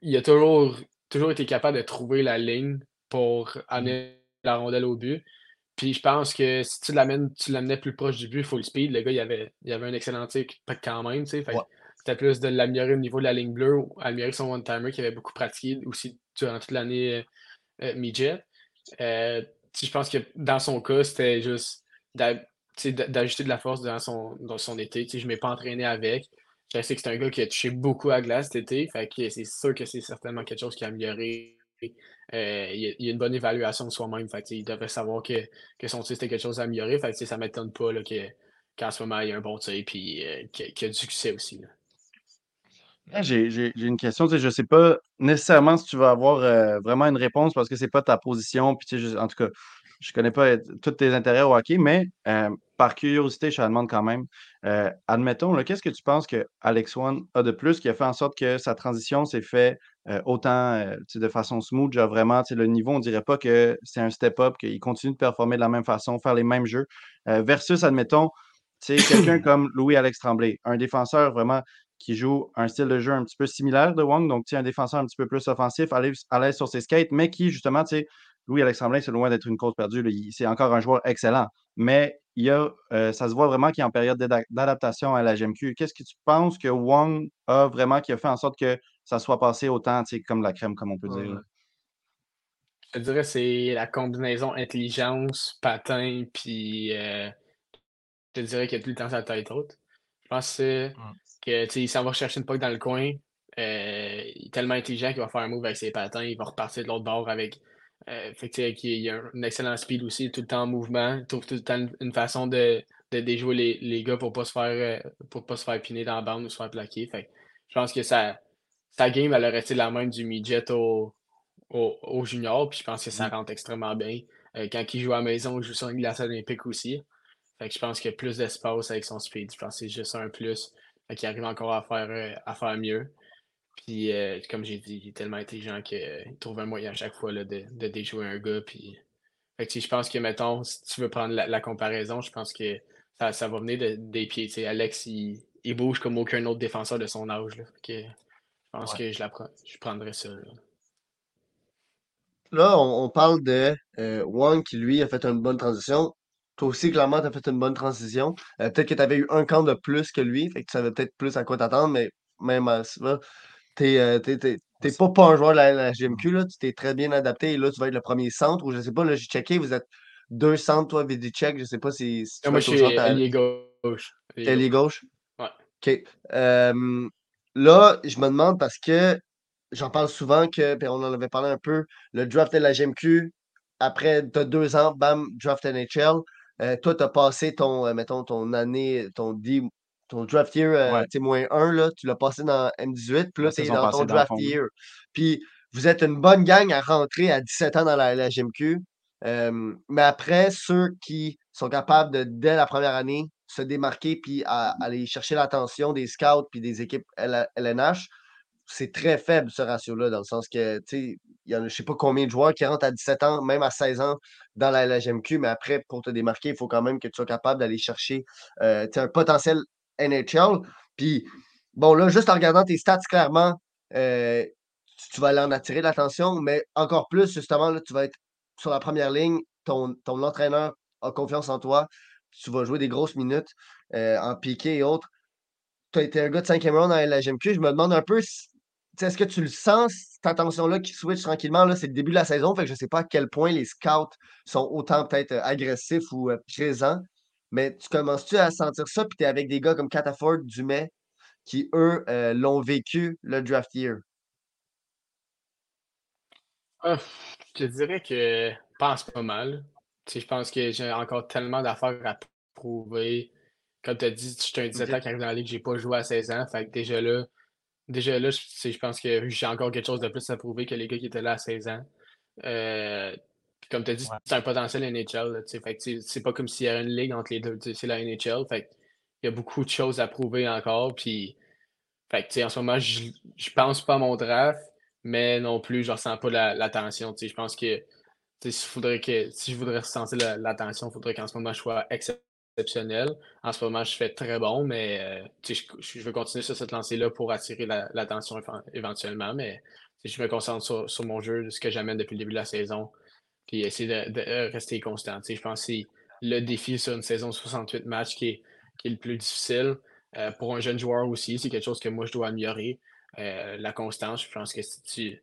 Il a toujours, toujours été capable de trouver la ligne pour amener la rondelle au but. Puis je pense que si tu l'amènes, tu l'amenais plus proche du but, full speed, le gars, il avait, il avait un excellent tir quand même, tu sais. C'était plus de l'améliorer au niveau de la ligne bleue, améliorer son one-timer qui avait beaucoup pratiqué aussi durant toute l'année euh, euh midget. Euh, je pense que dans son cas, c'était juste d'ajouter de la force dans son, dans son été. Je ne m'ai pas entraîné avec. Je sais que c'est un gars qui a touché beaucoup à glace cet été. Fait que c'est sûr que c'est certainement quelque chose qui a amélioré euh, il, y a, une bonne évaluation de soi-même. il devrait savoir que, que son tir, c'était quelque chose à améliorer. Fait ça ne m'étonne pas qu'en ce moment, il y a un bon tir et euh, qu'il y, a du succès aussi. J'ai une question. Je ne sais pas nécessairement si tu vas avoir euh, vraiment une réponse parce que ce n'est pas ta position. Puis, en tout cas, je ne connais pas tous tes intérêts au hockey, mais par curiosité, je te demande quand même. admettons, qu'est-ce que tu penses que Alex One a de plus qui a fait en sorte que sa transition s'est faite euh, autant euh, de façon smooth, genre vraiment, le niveau, on dirait pas que c'est un step-up, qu'il continue de performer de la même façon, faire les mêmes jeux, euh, versus, admettons, quelqu'un comme Louis-Alex Tremblay, un défenseur vraiment qui joue un style de jeu un petit peu similaire de Wong, donc un défenseur un petit peu plus offensif, à l'aise sur ses skates, mais qui, justement, Louis-Alex Tremblay, c'est loin d'être une cause perdue. C'est encore un joueur excellent. Mais il y a, euh, ça se voit vraiment qu'il est en période d'adaptation à la GMQ. Qu'est-ce que tu penses que Wong a vraiment qui a fait en sorte que ça soit passé autant comme la crème, comme on peut dire? Je dirais que c'est la combinaison intelligence, patin, puis euh, je dirais qu'il a tout le temps sa tête haute. Je pense que qu'il s'en va chercher une poque dans le coin. Euh, il est tellement intelligent qu'il va faire un move avec ses patins, il va repartir de l'autre bord avec. Euh, il a un excellent speed aussi, tout le temps en mouvement. Il trouve tout le temps une façon de, de déjouer les, les, gars pour pas se faire euh, pour pas se faire piner dans la bande ou se faire plaquer. Fait, je pense que sa, sa game elle aurait été la même du midget au, au, junior, puis je pense que ça rentre extrêmement bien. Euh, quand il joue à la maison, il joue sur une glace olympique aussi. Fait que je pense qu'il y a plus d'espace avec son speed. Je pense que c'est juste un plus. qui arrive encore à faire, à faire mieux. Puis, euh, comme j'ai dit, il est tellement intelligent qu'il trouve un moyen à chaque fois là, de, de, déjouer un gars. Puis... Fait que, je pense que, mettons, si tu veux prendre la, comparaison, je pense que ça, ça va venir des pieds. Alex, il, il, bouge comme aucun autre défenseur de son âge. Là. je pense que je, la, je prendrais ça. Là, on, parle de euh, Wang qui, lui, a fait une bonne transition. Toi aussi, clairement, tu as fait une bonne transition. Euh, peut-être que tu avais eu un camp de plus que lui, fait que tu savais peut-être plus à quoi t'attendre, mais même à ça, t'es euh, pas, pas un joueur de la, GMQ, là, tu t'es très bien adapté et là, tu vas être le premier centre ou je sais pas, là, j'ai checké, vous êtes deux centres, toi, Vidicek, je sais pas si, si tu Moi, je suis allié gauche. Allié gauche? Ouais. OK. là, je me demande parce que j'en parle souvent que, puis on en avait parlé un peu, le draft de la GMQ, après de deux ans, bam, draft NHL. Euh, toi, tu as passé ton, euh, mettons, ton année, ton, ton draft year, euh, tu moins un, là, tu l'as passé dans M18, puis là, tu es dans ton draft year. Puis vous êtes une bonne gang à rentrer à 17 ans dans la, la GMQ. mais après, ceux qui sont capables de, dès la première année, se démarquer puis aller chercher l'attention des scouts puis des équipes LNH, c'est très faible ce ratio-là, dans le sens que, tu sais, il y a je sais pas combien de joueurs qui rentrent à 17 ans, même à 16 ans dans la LGMQ, mais après, pour te démarquer, il faut quand même que tu sois capable d'aller chercher euh, un potentiel NHL. Puis, bon, là, juste en regardant tes stats, clairement, euh, tu, vas aller en attirer l'attention, mais encore plus, justement, là, tu vas être sur la première ligne, ton, entraîneur a confiance en toi, tu vas jouer des grosses minutes euh, en piqué et autres. Tu as été un gars de 5e round dans la GMQ. Je me demande un peu est-ce que tu le sens, cette attention-là qui switch tranquillement? Là, c'est le début de la saison, fait que je ne sais pas à quel point les scouts sont autant peut-être euh, agressifs ou présents. Mais tu commences-tu à sentir ça, puis tu es avec des gars comme Cataford, Dumais, qui, eux, euh, l'ont vécu le draft year? Ah, je dirais que je pense pas mal. je pense que j'ai encore tellement d'affaires à prouver. Comme tu as dit, je suis un 17 ans qui arrive dans la ligue, j'ai pas joué à 16 ans. Fait que déjà là, Déjà là, je, pense que j'ai encore quelque chose de plus à prouver que les gars qui étaient là à 16 ans. Euh, comme tu as dit, c'est un potentiel NHL. c'est pas comme s'il y avait une ligue entre les deux. C'est la NHL. Fait il y a beaucoup de choses à prouver encore. Puis, fait en ce moment, je, je pense pas à mon draft, mais non plus, je ressens pas l'attention. je pense que, faudrait que si je voudrais ressentir l'attention, il faudrait qu'en ce moment, je sois exceptionnel. En ce moment, je fais très bon, mais euh, je, je, veux continuer sur cette lancée-là pour attirer l'attention éventuellement. Mais je me concentre sur, mon jeu, ce que j'amène depuis le début de la saison, puis essayer de, rester constant. je pense que c'est le défi sur une saison de 68 matchs qui est, qui est le plus difficile. Euh, pour un jeune joueur aussi, c'est quelque chose que moi, je dois améliorer. Euh, la constance, je pense que si tu,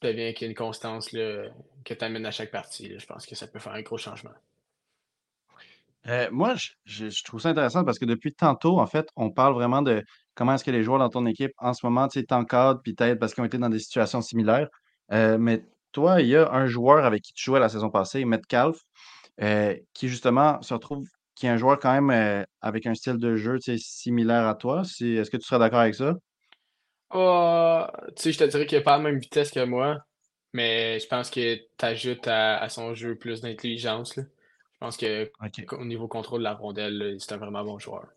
deviens qu'il y a une constance que tu amènes à chaque partie, je pense que ça peut faire un gros changement. Euh, moi, je, trouve ça intéressant parce que depuis tantôt, en fait, on parle vraiment de comment est-ce que les joueurs dans ton équipe en ce moment, tu sais, t'encadrent, puis parce qu'ils ont été dans des situations similaires. Euh, mais toi, il y a un joueur avec qui tu jouais la saison passée, Metcalf, euh, qui justement se retrouve, qui est un joueur quand même avec un style de jeu similaire à toi. Est-ce que tu serais d'accord avec ça? Oh, tu sais, je te dirais qu'il n'a pas la même vitesse que moi, mais je pense que tu ajoutes à, à, son jeu plus d'intelligence. Je pense qu'au niveau contrôle de la rondelle, c'est un vraiment bon joueur.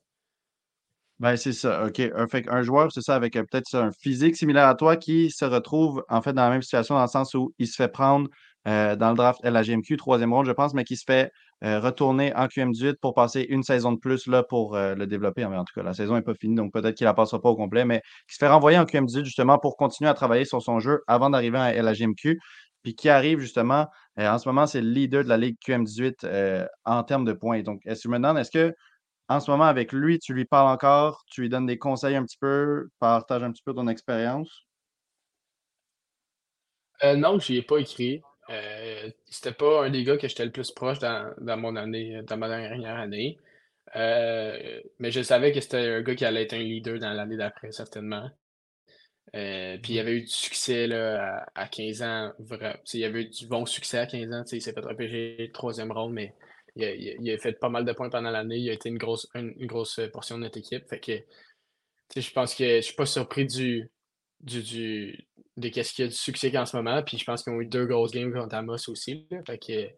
Ben, c'est ça. OK. Un, joueur, c'est ça, avec euh, peut-être un physique similaire à toi qui se retrouve en fait dans la même situation dans le sens où il se fait prendre euh, dans le draft LAGMQ, troisième ronde, je pense, mais qui se fait euh, retourner en QM18 pour passer une saison de plus là, pour le développer. En tout cas, la saison n'est pas finie, donc peut-être qu'il ne la passera pas au complet, mais qui se fait renvoyer en QM18 justement pour continuer à travailler sur son jeu avant d'arriver à LAGMQ. puis qui arrive justement, en ce moment, c'est le leader de la Ligue QM18 en termes de points. Donc, est-ce que demande, est-ce que en ce moment, avec lui, tu lui parles encore, tu lui donnes des conseils un petit peu, partage un petit peu ton expérience? Euh, non, je n'y ai pas écrit. Euh, c'était pas un des gars que j'étais le plus proche dans, mon année, dans ma dernière année. Euh, mais je savais que c'était un gars qui allait être un leader dans l'année d'après, certainement. Euh, puis il y avait eu du succès là, à, 15 ans. Il y avait eu du bon succès à 15 ans. Il s'est fait repêcher le troisième rôle, mais il a, fait pas mal de points pendant l'année. Il a été une grosse, une, grosse portion de notre équipe. Fait que je pense que je suis pas surpris du, du, du de qu'est-ce qu'il y a du succès en ce moment. Puis je pense qu'ils ont eu deux grosses games contre Amos aussi. fait que,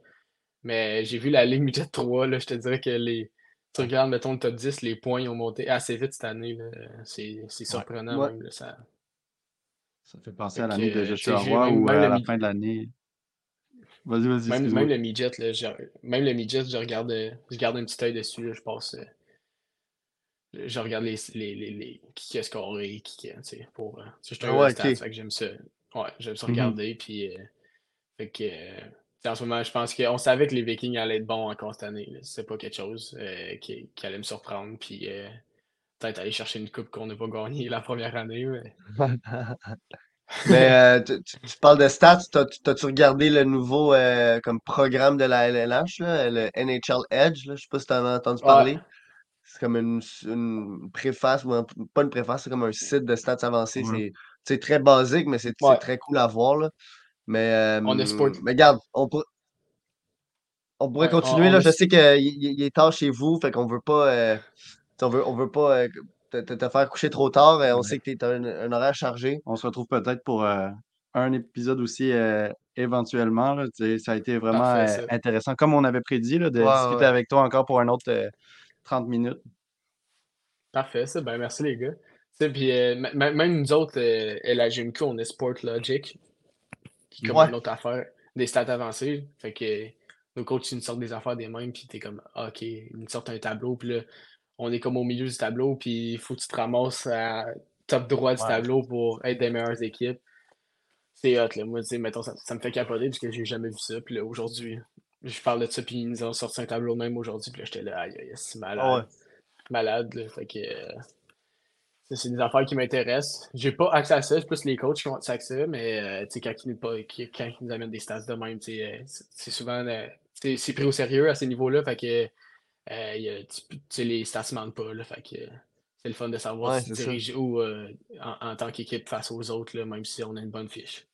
mais j'ai vu la ligne midget 3. Là, je te dirais que les. Tu regardes, mettons, le top 10, les points ont monté assez vite cette année. C'est surprenant même. ça... ça fait penser à l'année de Joshua Roy ou à la fin de l'année. Vas-y, vas-y. Même, même, le midget, là, je, même le midget, je regarde, je garde un petit œil dessus. Là, je passe. Euh, je regarde les, les, les, les qui a scoré, qui tu sais, pour. Euh, je suis un stats, fait que j'aime ça. Ouais, j'aime ça mm-hmm. regarder. Puis, euh, fait que, en ce moment, je pense qu'on savait que les Vikings allaient être bons encore cette année. C'est pas quelque chose qui, qui, allait me surprendre. Puis, peut-être aller chercher une coupe qu'on n'a pas gagnée la première année. Mais... Mais euh, tu, parles de stats, t'as-tu regardé le nouveau euh, comme programme de la LNH, le NHL Edge? Là? Je sais pas si t'en as entendu parler. C'est comme une, préface, ou pas une préface, c'est comme un site de stats avancé. C'est très basique, mais c'est très cool à voir. Là. Mais, on euh, mais regarde, on, on pourrait continuer. là. Je sais qu'il il est tard chez vous, fait qu'on veut pas. on veut, on veut pas te, faire coucher trop tard. On sait que tu as un, horaire chargé. On se retrouve peut-être pour euh, un épisode aussi euh, éventuellement. Ça a été vraiment euh, intéressant, comme on avait prédit, de discuter avec toi encore pour un autre 30 minutes. Parfait, c'est bien. Merci les gars. Puis, même nous autres, à la GMQ, on est Sport Logic, qui comme une autre affaire, des stats avancées. Fait que nos coachs, ils nous sortent des affaires des mêmes, puis t'es comme, ah, OK, ils nous sortent un tableau, puis là, on est comme au milieu du tableau, puis il faut que tu te ramasses à top droit du tableau pour être des meilleures équipes. C'est hot, là. Moi, mettons, ça, me fait capoter parce que j'ai jamais vu ça. Puis là, aujourd'hui, je parle de ça, puis ils nous ont sorti un tableau même aujourd'hui, puis là, j'étais là, aïe, aïe, c'est malade. Malade, là. Fait que. Euh, c'est des affaires qui m'intéressent. J'ai pas accès à ça, c'est plus les coachs qui ont accès à ça, mais euh, quand, ils, quand ils nous amènent des stats de même, euh, c'est souvent. c'est pris au sérieux à ces niveaux-là. Fait que euh, tu, les stats ne mentent pas. Là, fait que c'est le fun de savoir si tu diriges euh, en, tant qu'équipe face aux autres, là, même si on a une bonne fiche.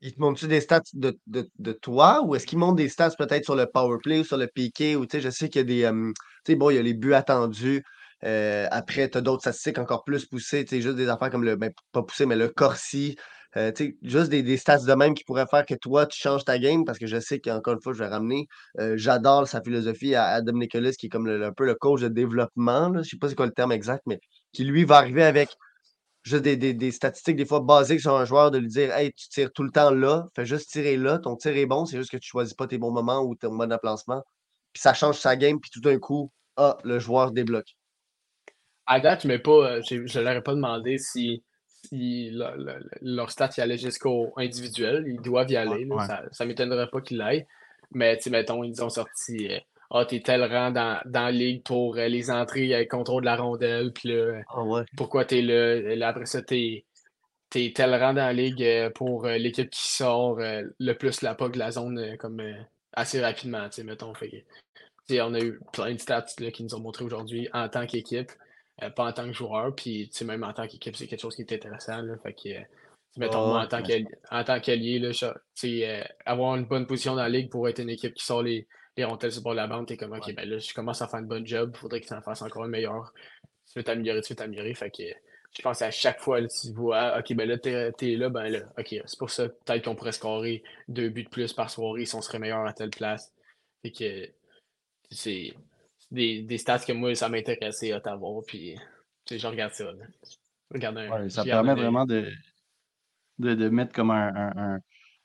Ils te montrent-tu des stats de, de, de toi ou est-ce qu'ils montrent des stats peut-être sur le power play ou sur le piqué ou je sais qu'il y a des. Euh, tu sais, bon, il y a les buts attendus. après, tu as d'autres statistiques encore plus poussées, juste des affaires comme le. Ben, pas poussé, mais le Corsi, euh, juste des, stats de même qui pourraient faire que toi, tu changes ta game, parce que je sais qu'encore une fois, je vais ramener. Euh, j'adore sa philosophie à Adam Nicholas, qui est comme un peu le coach de développement. Là, je ne sais pas c'est quoi le terme exact, mais qui lui va arriver avec juste des, statistiques des fois basiques sur un joueur, de lui dire Hey, tu tires tout le temps là, fais juste tirer là, ton tir est bon, c'est juste que tu ne choisis pas tes bons moments ou ton mode de placement. Puis ça change sa game, puis tout d'un coup, ah, le joueur débloque. À date, mais pas, euh, je ne pas demandé si leur stat y allait jusqu'au individuel. Ils doivent y aller. Ça ne m'étonnerait pas qu'ils l'aillent. Mais, mettons, ils ont sorti euh, Ah, t'es tel rang dans, dans la ligue pour euh, les entrées avec contrôle de la rondelle. Puis là, ah, pourquoi t'es là? là? Après ça, t'es es tel rang dans la ligue euh, pour l'équipe qui sort le plus la POC de la zone comme assez rapidement, mettons. Fait, on a eu plein de stats qui nous ont montré aujourd'hui en tant qu'équipe. Euh, pas en tant que joueur, puis même en tant qu'équipe, c'est quelque chose qui est intéressant. Là, fait que, mettons, moi, en tant qu'allié, euh, avoir une bonne position dans la ligue pour être une équipe qui sort les, les rondelles sur la bande, t'es comme, OK, ben là, je commence à faire un bon job, il faudrait que tu en fasses encore un meilleur. Tu veux t'améliorer, tu veux t'améliorer. Fait que je pense à chaque fois, tu vois, OK, ben là, t'es es là, ben là, OK, c'est pour ça, peut-être qu'on pourrait scorer deux buts de plus par soirée si on serait meilleur à telle place. Fait que c'est des, des stats que moi, ça m'intéressait à t'avoir. Puis, je regarde ça. ça permet vraiment de, de, mettre comme un.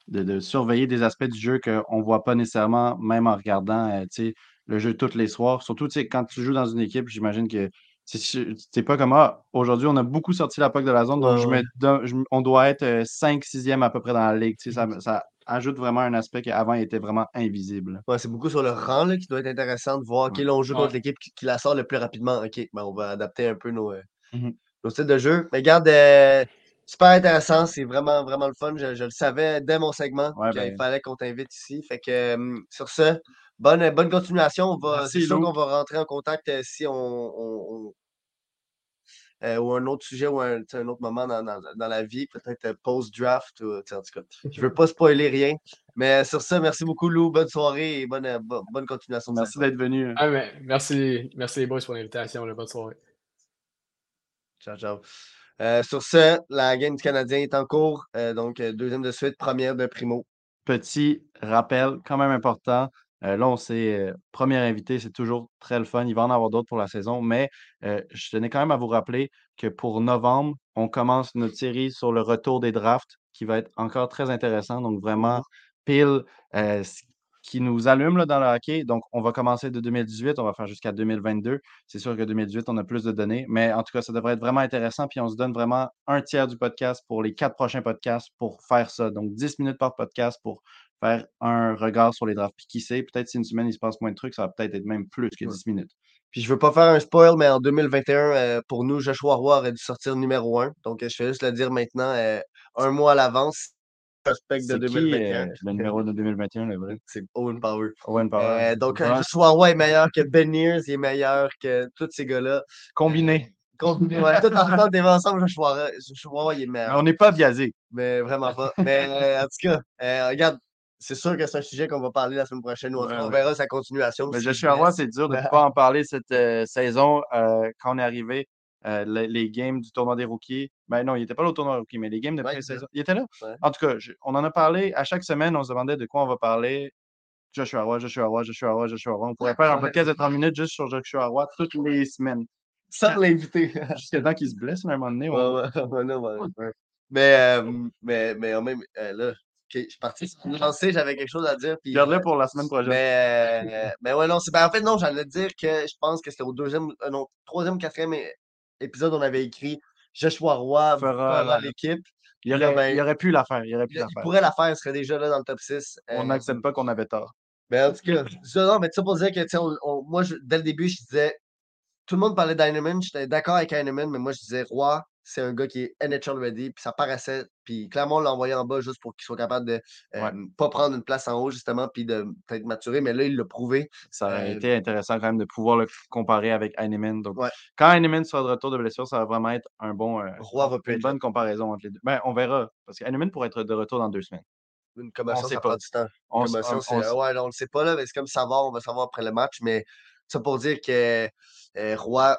de, surveiller des aspects du jeu qu'on ne voit pas nécessairement, même en regardant euh, le jeu tous les soirs. Surtout quand tu joues dans une équipe, j'imagine que c'est pas comme ah, aujourd'hui, on a beaucoup sorti la POC de la zone, donc je on doit être 5-6e euh, à peu près dans la ligue. Ça, ça, ajoute vraiment un aspect qui avant était vraiment invisible. Ouais, c'est beaucoup sur le rang là, qui doit être intéressant de voir, OK, Ouais. là, on joue contre Ouais. l'équipe qui, qui la sort le plus rapidement. OK, ben, on va adapter un peu nos, euh, Mhm. nos styles de jeu. Mais regarde, euh, super intéressant. C'est vraiment, vraiment le fun. Je, je le savais dès mon segment Ouais, qu'il ben- fallait qu'on t'invite ici. Fait que euh, sur ce, bonne, bonne continuation. On va, Merci, c'est sûr qu'on va rentrer en contact euh, si on. on- on- euh, ou un autre sujet ou un, autre moment dans, dans- dans la vie, peut-être euh, post-draft. En tout cas, je veux pas spoiler rien. Mais sur ce, merci beaucoup, Lou. Bonne soirée et bonne, euh, bo- bonne continuation. de Merci d'être venu. Ah, mais merci, merci les boys pour l'invitation. Bonne soirée. Ciao, ciao. Euh, sur ce, la game du Canadien est en cours. euh, donc, deuxième de suite, première de Primo. Petit rappel, quand même important. Euh, là, on s'est euh, premier invité, c'est toujours très le fun. Il va en avoir d'autres pour la saison, mais euh, je tenais quand même à vous rappeler que pour novembre, on commence notre série sur le retour des drafts qui va être encore très intéressant. Donc, vraiment, pile euh, ce qui nous allume là, dans le hockey. Donc, on va commencer de 2018, on va faire jusqu'à 2022. C'est sûr que 2018, on a plus de données, mais en tout cas, ça devrait être vraiment intéressant. Puis, on se donne vraiment un tiers du podcast pour les quatre prochains podcasts pour faire ça. Donc, 10 minutes par podcast pour faire un regard sur les drafts. Puis, qui sait, peut-être si une semaine, il se passe moins de trucs, ça va peut-être être même plus que Ouais. 10 minutes. Puis je veux pas faire un spoil, mais en 2021, euh, pour nous, Joshua Roy aurait dû sortir numéro 1. Donc je vais juste le dire maintenant, euh, un mois à l'avance. Prospect de C'est qui 2021. euh, le numéro de 2021, le vrai? C'est Owen Power. Owen Power. Euh, donc, euh, est meilleur que Ben Nears, il est meilleur que tous ces gars-là. combiné. Combiné, ouais, tout ensemble, t'es ensemble, Joshua il est Mais meilleur. on n'est pas biaisé. Mais vraiment pas. Mais euh, en tout cas, euh, regarde, c'est sûr que c'est un sujet qu'on va parler la semaine prochaine. en Ouais, on ouais. verra sa continuation. Mais Joshua Roy, blesse. c'est dur de ne pas en parler cette euh, saison. euh, quand on est arrivé, euh, le- les games du tournoi des rookies. Ben non, il n'était pas là au tournoi des rookies, mais les games de Ouais, pré-saison. Il était là. Ouais. En tout cas, je- on en a parlé. À chaque semaine, on se demandait de quoi on va parler. Joshua Roy, Joshua Roy, Joshua Roy, Joshua Roy. On pourrait faire un podcast de 30 minutes juste sur Joshua Roy toutes les semaines. Sans l'inviter. Jusqu'à temps qu'il se blesse à un moment donné. Ouais. Mais, euh, mais, mais en même euh, là, je suis parti. Je pensais j'avais quelque chose à dire. Puis, Garde-le pour la semaine prochaine. mais, euh, mais ouais, non, c'est ben, en fait, non, j'allais dire que je pense que c'était au deuxième, euh, non, troisième, quatrième épisode, on avait écrit Joshua Roy Fera l'équipe. il, aurait, ben, il aurait pu la faire. Il aurait pu Il, la il faire. pourrait la faire, il serait déjà là dans le top 6. On Euh, n'accepte pas qu'on avait tort. mais en tout cas, ça, non, mais ça pour dire que, on- on- moi, je- dès le début, je disais, tout le monde parlait d'Einemann, j'étais d'accord avec Heinemann, mais moi, je disais, Roy, c'est un gars qui est NHL ready, puis ça paraissait, puis clairement, on l'a envoyé en bas juste pour qu'il soit capable de euh, Ouais. pas prendre une place en haut, justement, puis de peut-être maturer, mais là, il l'a prouvé. Ça aurait Euh, été intéressant quand même de pouvoir le comparer avec Heinemann. Donc, Ouais. quand Heinemann sera de retour de blessure, ça va vraiment être un bon, euh, Roy va une être bonne comparaison entre les deux. Ben, on verra. Parce que Heinemann pourrait être de retour dans deux semaines. Une commotion, sait ça pas. prend du temps. On, Une commotion, on- on ouais, on le sait pas, là, mais c'est comme savoir, on va savoir après le match, mais ça pour dire que euh, Roy,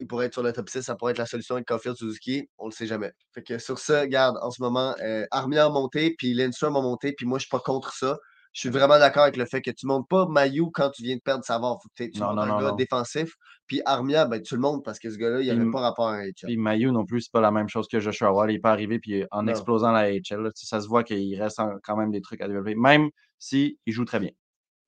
il pourrait être sur le top 6, ça pourrait être la solution avec Caulfield Suzuki, on le sait jamais. Fait que sur ça, regarde, en ce moment, euh, Armia a monté, puis Lindstrom a monté, puis moi, je suis pas contre ça. Je suis vraiment d'accord avec le fait que tu montes pas Mayu quand tu viens de perdre Savard. Faut que tu Non, montes non, un non, gars défensif. Puis Armia, ben, tu le montes parce que ce gars-là, il n'avait pas rapport à un HL. Puis Mayu non plus, c'est pas la même chose que Joshua Roy. Il n'est pas arrivé puis en explosant la HL. là, ça se voit qu'il reste quand même des trucs à développer. Même s'il joue très bien.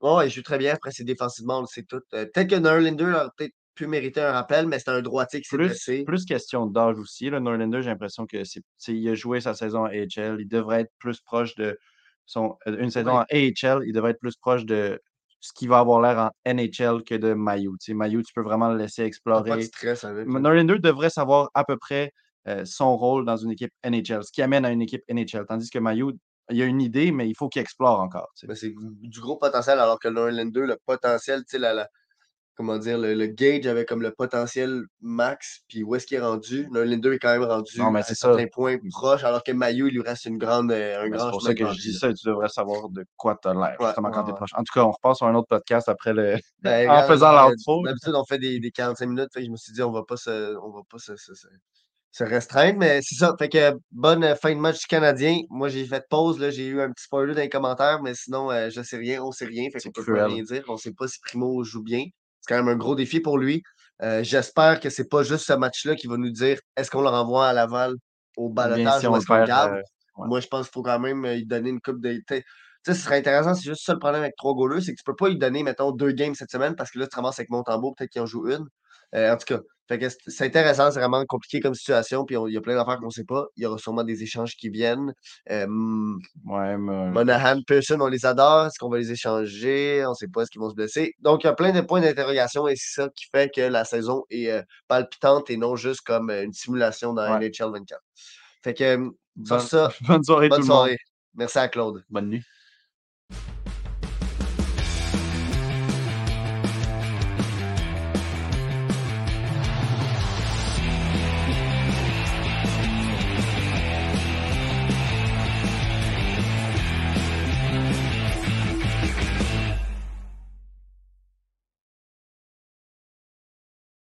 Ouais, il joue très bien. Après, c'est défensivement, on le sait tout. Euh, peut-être que Nerlander aurait peut-être pu mériter un rappel, mais c'est un droitier qui s'est blessé. plus question d'âge aussi. Là, Norlander, j'ai l'impression que c'est, il a joué sa saison à AHL. Il devrait être plus proche de son, euh, une saison en AHL. Il devrait être plus proche de ce qui va avoir l'air en NHL que de Mayu. Tu sais, Mayu, tu peux vraiment le laisser explorer. Pas de stress avec. Norlander devrait savoir à peu près euh, son rôle dans une équipe NHL, ce qui amène à une équipe NHL. Tandis que Mayu, il a une idée, mais il faut qu'il explore encore. tu sais. Mais c'est du gros potentiel, alors que Nerlander, le potentiel, tu sais, la, la- comment dire, le, le gauge avait comme le potentiel max, puis où est-ce qu'il est rendu? Nerlander est quand même rendu Non, mais à certains points proches, alors que Mayu, il lui reste une grande, euh, un Mais grand C'est pour ça que je dis ça, tu devrais savoir de quoi tu as l'air, Ouais, justement, quand ouais, tu es ouais. proche. En tout cas, on repart sur un autre podcast après le. Ben, en regarde, faisant euh, l'outro. D'habitude, on fait des, des 45 minutes. fait que je me suis dit, on va pas se, on va pas se, se- se- se restreindre. Mais c'est ça. Fait que bonne euh, fin de match Canadien. Moi, j'ai fait pause. là, J'ai eu un petit spoiler dans les commentaires, mais sinon, euh, je sais rien. On sait rien. Fait qu'on peut cruel. rien dire. On sait pas si Primo joue bien. C'est quand même un gros défi pour lui. Euh, J'espère que c'est pas juste ce match-là qui va nous dire est-ce qu'on le renvoie à Laval au bien balotage si ou est-ce qu'on garde? euh, ouais. Moi, je pense qu'il faut quand même euh, lui donner une coupe de. Tu sais, tu sais, ce serait intéressant, c'est juste ça le problème avec trois goalers, c'est que tu peux pas lui donner, mettons, deux games cette semaine parce que là, tu te ramasses avec Montembeau, peut-être qu'il en joue une. Euh, en tout cas, Fait que c'est intéressant, c'est vraiment compliqué comme situation, puis il y a plein d'affaires qu'on ne sait pas. Il y aura sûrement des échanges qui viennent. ouais, mais... Monahan, Pearson, on les adore. Est-ce qu'on va les échanger? On ne sait pas, est-ce qu'ils vont se blesser? Donc, il y a plein de points d'interrogation et c'est ça qui fait que la saison est palpitante et non juste comme une simulation dans NHL 24. Fait que, bonne, ça, bonne soirée bonne tout soirée. le monde. Merci à Claude. Bonne nuit.